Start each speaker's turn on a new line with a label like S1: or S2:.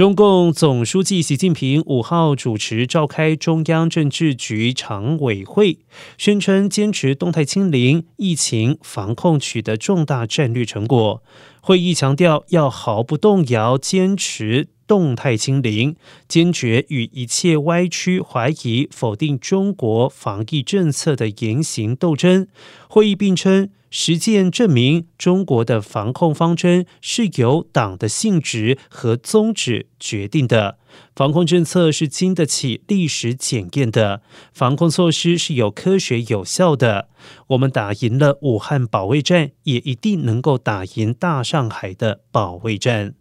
S1: 中共总书记习近平五号主持召开中央政治局常委会，宣称坚持动态清零，疫情防控取得重大战略成果。会议强调要毫不动摇坚持动态清零，坚决与一切歪曲、怀疑、否定中国防疫政策的言行斗争。会议并称。实践证明，中国的防控方针是由党的性质和宗旨决定的。防控政策是经得起历史检验的，防控措施是有科学有效的。我们打赢了武汉保卫战，也一定能够打赢大上海的保卫战。